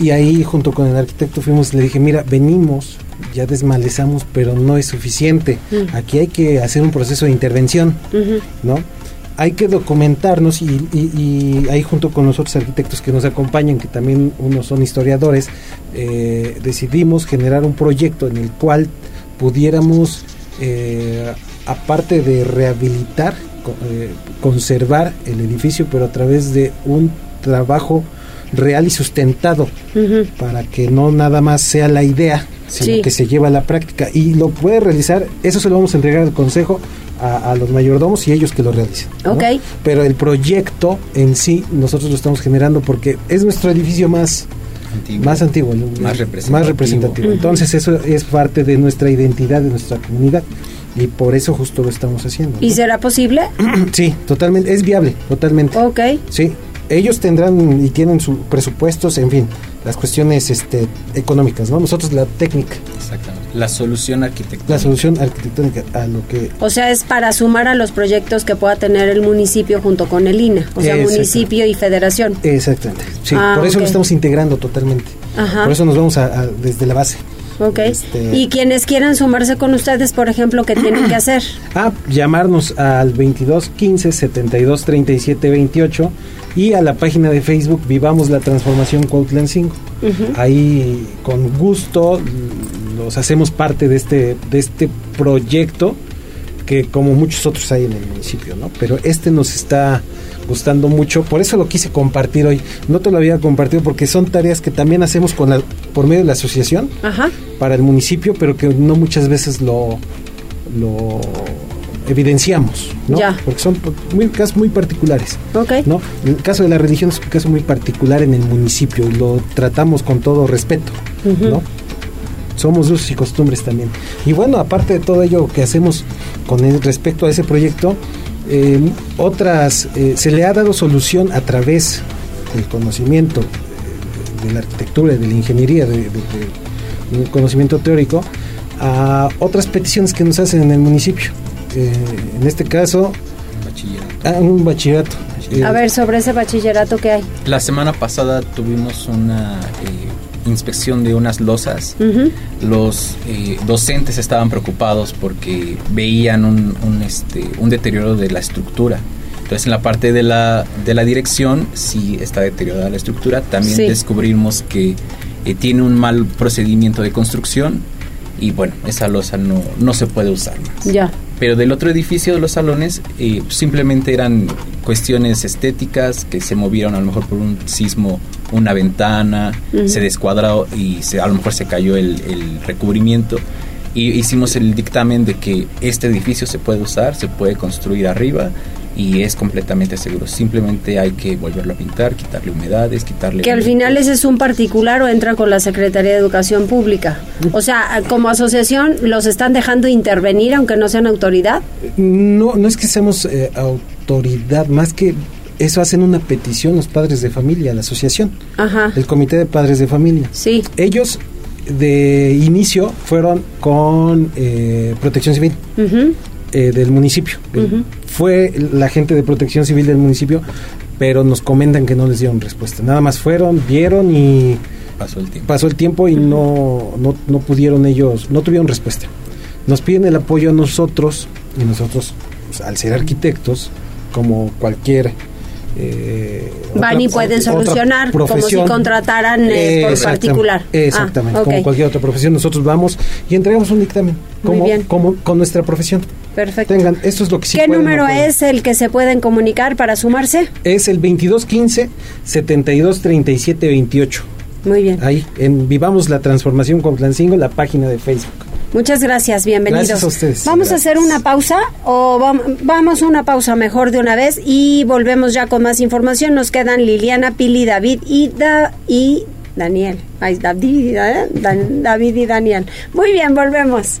Y ahí junto con el arquitecto fuimos, le dije, mira, venimos, ya desmalezamos, pero no es suficiente. Mm. Aquí hay que hacer un proceso de intervención, Ujú. ¿no? Hay que documentarnos y, y- y ahí junto con los otros arquitectos que nos acompañan, que también unos son historiadores, eh, decidimos generar un proyecto en el cual pudiéramos, eh, aparte de rehabilitar, eh, conservar el edificio, pero a través de un trabajo real y sustentado para que no nada más sea la idea, sino Sí. que se lleva a la práctica y lo puede realizar, eso se lo vamos a entregar al consejo a, a los mayordomos y ellos que lo realicen. ¿no? Ok. Pero el proyecto en sí nosotros lo estamos generando porque es nuestro edificio más Antiguo. más antiguo. Más representativo. más representativo. Entonces eso es parte de nuestra identidad, de nuestra comunidad y por eso justo lo estamos haciendo. ¿Y ¿no? será posible? Sí, totalmente, es viable, totalmente. Ok. Sí, ellos tendrán y tienen sus presupuestos, en fin, las cuestiones este, económicas, ¿no? Nosotros la técnica. Exactamente. La solución arquitectónica. La solución arquitectónica a lo que... O sea, es para sumar a los proyectos que pueda tener el municipio junto con el INA, o sea, municipio y federación. Exactamente, sí, ah, por eso lo estamos integrando totalmente. Ajá. Por eso nos vamos a, desde la base. Ok. Este, y quienes quieran sumarse con ustedes, por ejemplo, ¿qué tienen que hacer? Ah, llamarnos al 22 15 72 37 28 y a la página de Facebook Vivamos la Transformación Cuautlan 5. Ahí con gusto los hacemos parte de este, de este proyecto que como muchos otros hay en el municipio, ¿no? Pero este nos está gustando mucho, por eso lo quise compartir hoy. No te lo había compartido porque son tareas que también hacemos con la, por medio de la asociación para el municipio, pero que no muchas veces lo, lo evidenciamos, ¿no? Porque son muy, casos muy particulares. ¿no? El caso de la religión es un caso muy particular en el municipio y lo tratamos con todo respeto, ¿no? Somos usos y costumbres también. Y bueno, aparte de todo ello que hacemos con respecto a ese proyecto, eh, otras, eh, se le ha dado solución a través del conocimiento de la arquitectura y de la ingeniería, de, conocimiento teórico, a otras peticiones que nos hacen en el municipio. Eh, en este caso, ah, un bachillerato. a ver, sobre ese bachillerato que hay. La semana pasada tuvimos una inspección de unas losas, los eh, docentes estaban preocupados porque veían un, este, un deterioro de la estructura. Entonces en la parte de la, de la dirección sí está deteriorada la estructura. También descubrimos que eh, tiene un mal procedimiento de construcción y bueno, esa losa no, no se puede usar más. Ya. Pero del otro edificio de los salones eh, simplemente eran cuestiones estéticas que se movieron a lo mejor por un sismo, una ventana, se descuadró y se, a lo mejor se cayó el, el recubrimiento. Y hicimos el dictamen de que este edificio se puede usar, se puede construir arriba y es completamente seguro. Simplemente hay que volverlo a pintar, quitarle humedades, quitarle... Que al final ese es un particular o entra con la Secretaría de Educación Pública. O sea, como asociación, ¿los están dejando intervenir aunque no sean autoridad? No, no es que seamos eh, autoridad, más que eso hacen una petición los padres de familia, la asociación, Ajá. el comité de padres de familia. Sí. Ellos de inicio fueron con eh, Protección Civil. Eh, del municipio. Fue la gente de protección civil del municipio, pero nos comentan que no les dieron respuesta. Nada más fueron, vieron y pasó el tiempo, pasó el tiempo y no, no, no pudieron ellos, no tuvieron respuesta. Nos piden el apoyo a nosotros y nosotros, pues, al ser arquitectos, como cualquier eh, van y pueden solucionar como si contrataran eh, por particular. Exactamente, ah, como cualquier otra profesión, nosotros vamos y entregamos un dictamen como, como con nuestra profesión. Perfecto. Tengan, esto es lo que sí ¿Qué número es el que se pueden comunicar para sumarse? Es el 2215 723728. Muy bien. Ahí, en Vivamos la Transformación con Plancingo, la página de Facebook. Muchas gracias, bienvenidos. Gracias a ustedes. Vamos a hacer una pausa o vamos a una pausa mejor de una vez y volvemos ya con más información. Nos quedan Liliana, Pili, David y, y Daniel. Ay, David, ¿eh? David y Daniel. Muy bien, volvemos.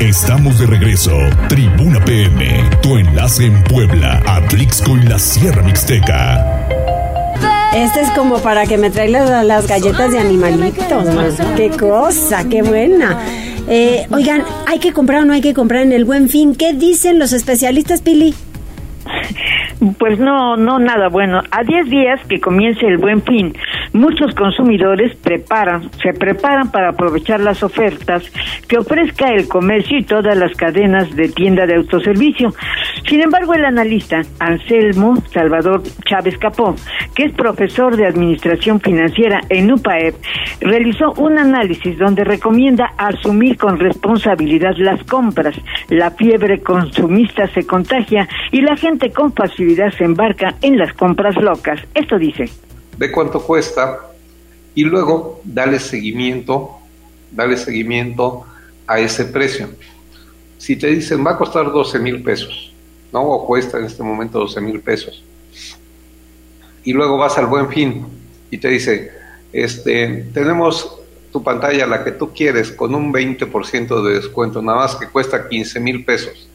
Estamos de regreso. Tribuna PM, tu enlace en Puebla, Atlixco y la Sierra Mixteca. Este es como para que me traigan las, galletas de animalitos. Qué cosa, qué buena. Eh, oigan, ¿hay que comprar o no hay que comprar en el buen fin? ¿Qué dicen los especialistas, Pili? Pues no, no nada bueno. A 10 días que comience el buen fin, muchos consumidores preparan, se preparan para aprovechar las ofertas que ofrezca el comercio y todas las cadenas de tienda de autoservicio. Sin embargo, el analista Anselmo Salvador Chávez Capó, que es profesor de Administración Financiera en UPAEP, realizó un análisis donde recomienda asumir con responsabilidad las compras. La fiebre consumista se contagia y la gente con facilidad se embarca en las compras locas. Esto dice. Ve cuánto cuesta y luego dale seguimiento, dale seguimiento a ese precio. Si te dicen va a costar 12 mil pesos, ¿no? O cuesta en este momento 12 mil pesos. Y luego vas al buen fin y te dice, este, tenemos tu pantalla, la que tú quieres, con un 20% de descuento, nada más que cuesta 15 mil pesos.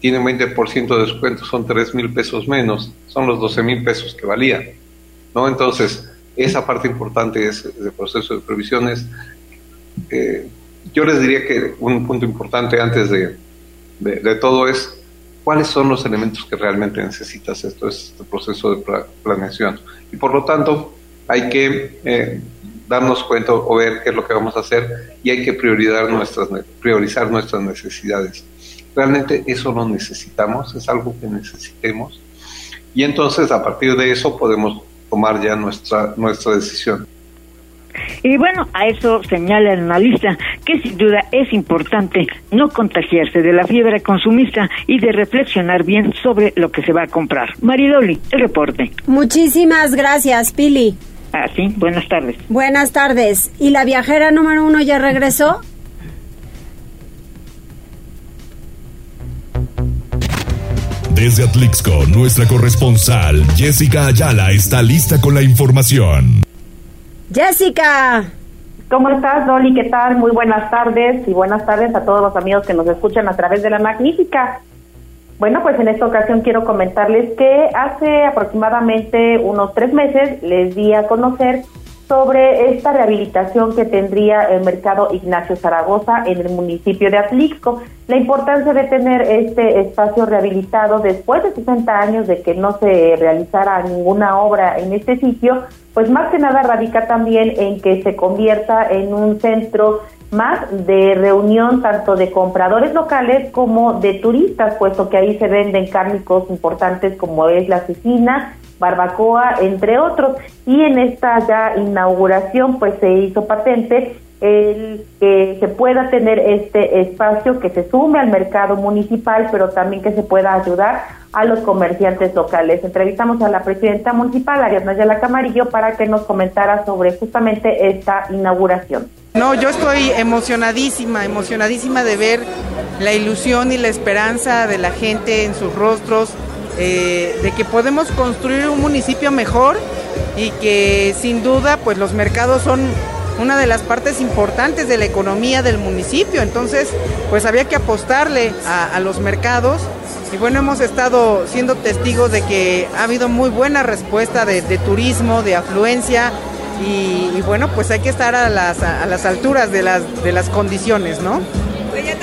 Tiene un 20% de descuento, son 3 mil pesos menos, son los 12 mil pesos que valía. ¿No? Entonces, esa parte importante es el proceso de previsiones. Eh, yo les diría que un punto importante antes de, de, todo es cuáles son los elementos que realmente necesitas. Esto es este proceso de planeación. Y por lo tanto, hay que eh, darnos cuenta o ver qué es lo que vamos a hacer y hay que priorizar nuestras, priorizar nuestras necesidades. Realmente eso lo necesitamos, es algo que necesitemos. Y entonces a partir de eso podemos tomar ya nuestra, nuestra decisión. Y bueno, a eso señala el analista que sin duda es importante no contagiarse de la fiebre consumista y de reflexionar bien sobre lo que se va a comprar. Maridoli, el reporte. Muchísimas gracias, Pili. Ah, sí, buenas tardes. Buenas tardes. ¿Y la viajera número uno ya regresó? Desde Atlixco, nuestra corresponsal Jessica Ayala está lista con la información. Jessica. ¿Cómo estás, Dolly? ¿Qué tal? Muy buenas tardes y buenas tardes a todos los amigos que nos escuchan a través de la magnífica. Bueno, pues en esta ocasión quiero comentarles que hace aproximadamente unos tres meses les di a conocer sobre esta rehabilitación que tendría el mercado Ignacio Zaragoza en el municipio de Atlixco. La importancia de tener este espacio rehabilitado después de 60 años de que no se realizara ninguna obra en este sitio, pues más que nada radica también en que se convierta en un centro más de reunión tanto de compradores locales como de turistas, puesto que ahí se venden cárnicos importantes como es la cecina, barbacoa, entre otros. Y en esta ya inauguración pues se hizo patente el que se pueda tener este espacio que se sume al mercado municipal, pero también que se pueda ayudar a los comerciantes locales. Entrevistamos a la presidenta municipal, Ariadna Yala Camarillo, para que nos comentara sobre justamente esta inauguración. No, yo estoy emocionadísima, emocionadísima de ver la ilusión y la esperanza de la gente en sus rostros, eh, de que podemos construir un municipio mejor y que sin duda pues los mercados son una de las partes importantes de la economía del municipio, entonces pues había que apostarle a, los mercados y bueno, hemos estado siendo testigos de que ha habido muy buena respuesta de, turismo, de afluencia, y, bueno, pues hay que estar a las, a las alturas de las, de las condiciones, ¿no? Concluye.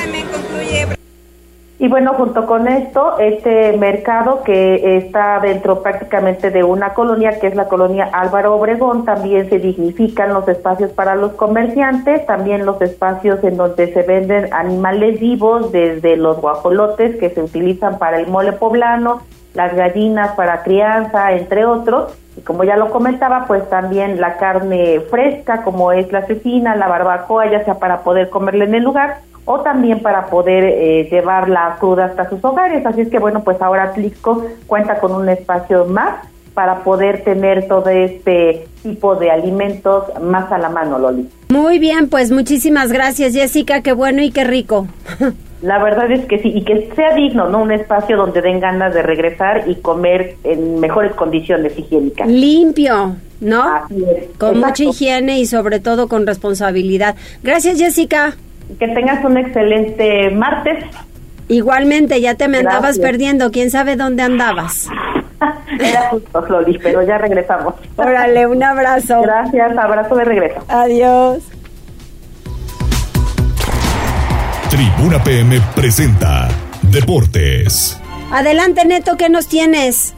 Y bueno, junto con esto, este mercado que está dentro prácticamente de una colonia, que es la colonia Álvaro Obregón, también se dignifican los espacios para los comerciantes, también los espacios en donde se venden animales vivos, desde los guajolotes que se utilizan para el mole poblano, las gallinas para crianza, entre otros y como ya lo comentaba, pues también la carne fresca, como es la cecina, la barbacoa, ya sea para poder comerla en el lugar o también para poder eh, llevarla cruda hasta sus hogares. Así es que bueno, pues ahora Tlisco cuenta con un espacio más para poder tener todo este tipo de alimentos más a la mano, Loli. Muy bien, pues muchísimas gracias, Jessica. Qué bueno y qué rico. La verdad es que sí, y que sea digno, ¿no? Un espacio donde den ganas de regresar y comer en mejores condiciones higiénicas. Limpio, ¿no? Con mucha higiene y sobre todo con responsabilidad. Gracias, Jessica. Que tengas un excelente martes. Igualmente, ya te me andabas perdiendo, quién sabe dónde andabas. Era justo, Loli, pero ya regresamos. Órale, un abrazo. Gracias, abrazo de regreso. Adiós. Tribuna PM presenta Deportes. Adelante, Neto, ¿qué nos tienes?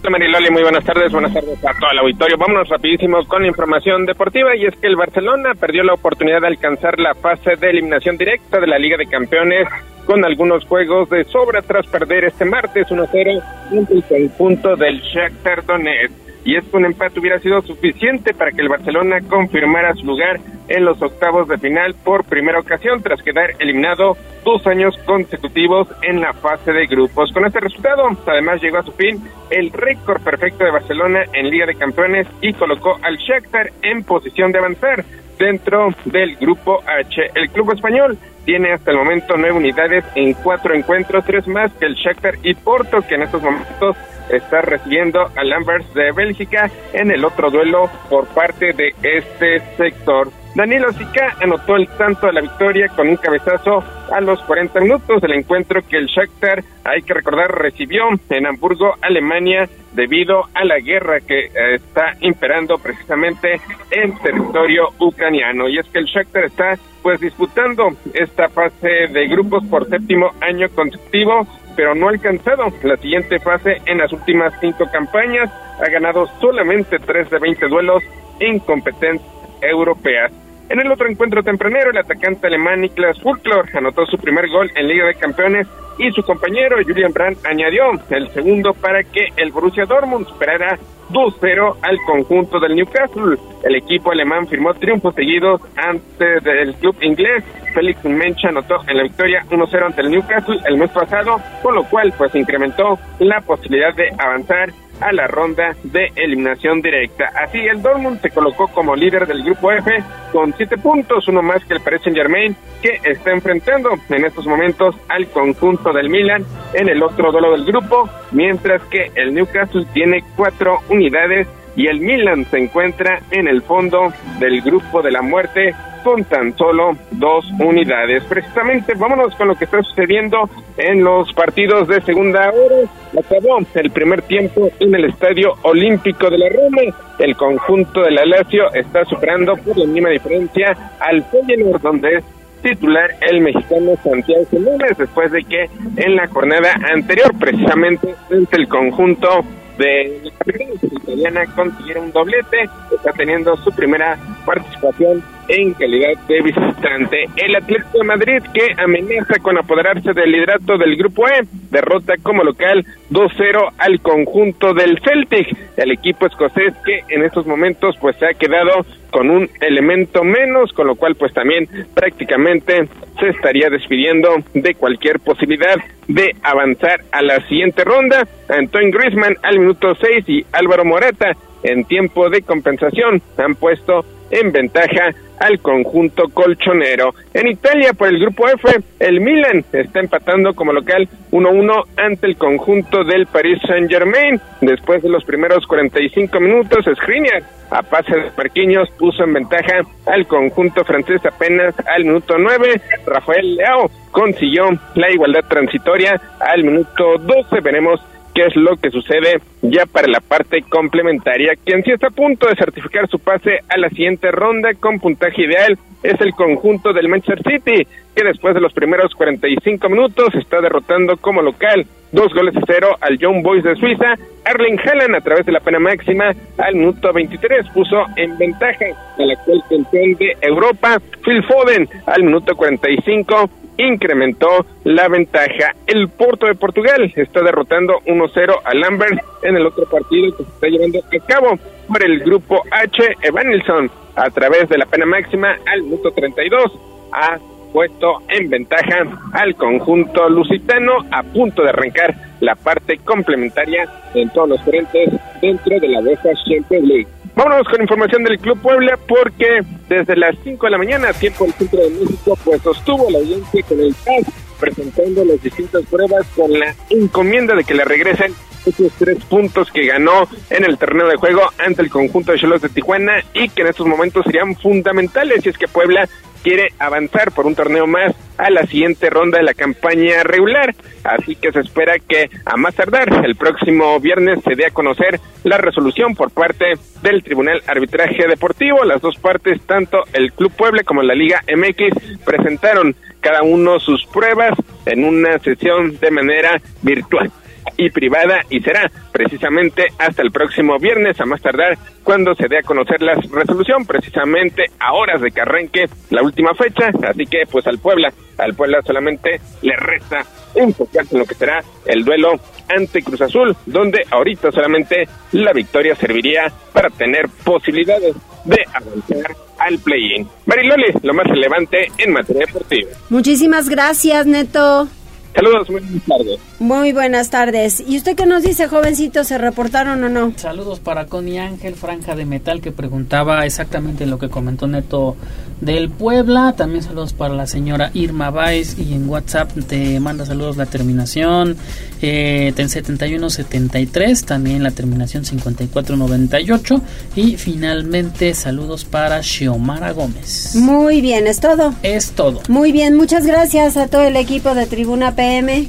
Hola Mariloli, muy buenas tardes, buenas tardes a todo el auditorio. Vámonos rapidísimo con la información deportiva y es que el Barcelona perdió la oportunidad de alcanzar la fase de eliminación directa de la Liga de Campeones con algunos juegos de sobra tras perder este martes 1-0 ante el conjunto del Shakhtar Donetsk y es que un empate hubiera sido suficiente para que el Barcelona confirmara su lugar en los octavos de final por primera ocasión tras quedar eliminado dos años consecutivos en la fase de grupos. Con este resultado, además llegó a su fin el récord perfecto de Barcelona en Liga de Campeones y colocó al Shakhtar en posición de avanzar dentro del grupo H. El club español tiene hasta el momento nueve unidades en cuatro encuentros, tres más que el Shakhtar y Porto, que en estos momentos está recibiendo a Lambert de Bélgica en el otro duelo por parte de este sector. Danilo Sica anotó el tanto de la victoria con un cabezazo a los 40 minutos del encuentro que el Shakhtar, hay que recordar, recibió en Hamburgo, Alemania, debido a la guerra que eh, está imperando precisamente en territorio ucraniano. Y es que el Shakhtar está pues disputando esta fase de grupos por séptimo año consecutivo, pero no ha alcanzado la siguiente fase en las últimas cinco campañas. Ha ganado solamente tres de 20 duelos en competencias europeas. En el otro encuentro tempranero, el atacante alemán Niklas Fulklor anotó su primer gol en Liga de Campeones y su compañero Julian Brandt añadió el segundo para que el Borussia Dortmund superara 2-0 al conjunto del Newcastle. El equipo alemán firmó triunfos seguidos antes del club inglés. Félix Mencha anotó en la victoria 1-0 ante el Newcastle el mes pasado, con lo cual pues incrementó la posibilidad de avanzar a la ronda de eliminación directa. Así, el Dortmund se colocó como líder del grupo F con siete puntos, uno más que el Paris Saint Germain, que está enfrentando en estos momentos al conjunto del Milan en el otro duelo del grupo, mientras que el Newcastle tiene cuatro unidades y el Milan se encuentra en el fondo del grupo de la muerte con tan solo dos unidades. Precisamente, vámonos con lo que está sucediendo en los partidos de segunda hora. Acabó el primer tiempo en el Estadio Olímpico de la Roma. El conjunto de la Lazio está superando por la mínima diferencia al Feyenoord, donde es titular el mexicano Santiago Jiménez, después de que en la jornada anterior, precisamente, entre el conjunto de la italiana consiguieron un doblete, está teniendo su primera participación en calidad de visitante. El Atlético de Madrid que amenaza con apoderarse del liderato del grupo E, derrota como local 2-0 al conjunto del Celtic, el equipo escocés que en estos momentos pues se ha quedado con un elemento menos, con lo cual pues también prácticamente se estaría despidiendo de cualquier posibilidad de avanzar a la siguiente ronda. Antoine Griezmann al minuto 6 y Álvaro Morata en tiempo de compensación han puesto en ventaja al conjunto colchonero. En Italia, por el grupo F, el Milan está empatando como local 1-1 ante el conjunto del Paris Saint-Germain. Después de los primeros 45 minutos, Skriniar, a pase de Marquinhos, puso en ventaja al conjunto francés apenas al minuto 9. Rafael Leao consiguió la igualdad transitoria al minuto 12. Veremos qué es lo que sucede ya para la parte complementaria. Quien sí está a punto de certificar su pase a la siguiente ronda con puntaje ideal es el conjunto del Manchester City, que después de los primeros 45 minutos está derrotando como local dos goles a cero al Young Boys de Suiza. Erling Haaland a través de la pena máxima al minuto 23 puso en ventaja al actual campeón de Europa, Phil Foden, al minuto 45 incrementó la ventaja. El Porto de Portugal está derrotando 1-0 a Lambert en el otro partido que se está llevando a cabo por el grupo H. Evanilson a través de la pena máxima al minuto 32 ha puesto en ventaja al conjunto lusitano a punto de arrancar la parte complementaria en todos los frentes dentro de la UEFA Champions League. Vámonos con información del Club Puebla porque desde las 5 de la mañana, tiempo del centro de México, pues sostuvo la audiencia con el CAS presentando las distintas pruebas con la encomienda de que le regresen esos tres puntos que ganó en el terreno de juego ante el conjunto de Cholos de Tijuana y que en estos momentos serían fundamentales si es que Puebla quiere avanzar por un torneo más a la siguiente ronda de la campaña regular. Así que se espera que a más tardar el próximo viernes se dé a conocer la resolución por parte del Tribunal Arbitraje Deportivo. Las dos partes, tanto el Club Puebla como la Liga MX, presentaron cada uno sus pruebas en una sesión de manera virtual y privada y será precisamente hasta el próximo viernes a más tardar cuando se dé a conocer la resolución precisamente a horas de que arranque la última fecha. Así que pues al Puebla al Puebla solamente le resta enfocarse en lo que será el duelo ante Cruz Azul donde ahorita solamente la victoria serviría para tener posibilidades de avanzar al play-in. Mariloli, lo más relevante en materia deportiva. Muchísimas gracias, Neto. Saludos, muy buenas tardes. Muy buenas tardes. ¿Y usted qué nos dice, jovencito? ¿Se reportaron o no? Saludos para Connie Ángel, Franja de Metal, que preguntaba exactamente lo que comentó Neto del Puebla. También saludos para la señora Irma Baez y en WhatsApp te manda saludos la terminación eh, 7173, también la terminación 5498 y finalmente saludos para Xiomara Gómez. Muy bien, ¿es todo? Es todo. Muy bien, muchas gracias a todo el equipo de Tribuna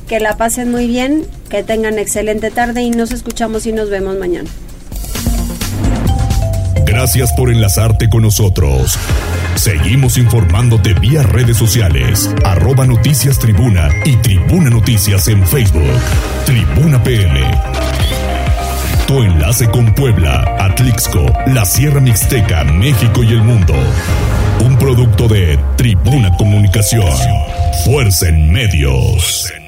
Que la pasen muy bien, que tengan excelente tarde y nos escuchamos y nos vemos mañana. Gracias por enlazarte con nosotros. Seguimos informándote vía redes sociales, arroba noticias tribuna y tribuna noticias en Facebook. Tribuna PM. Tu enlace con Puebla, Atlixco, la Sierra Mixteca, México y el mundo. Un producto de Tribuna Comunicación. Fuerza en medios.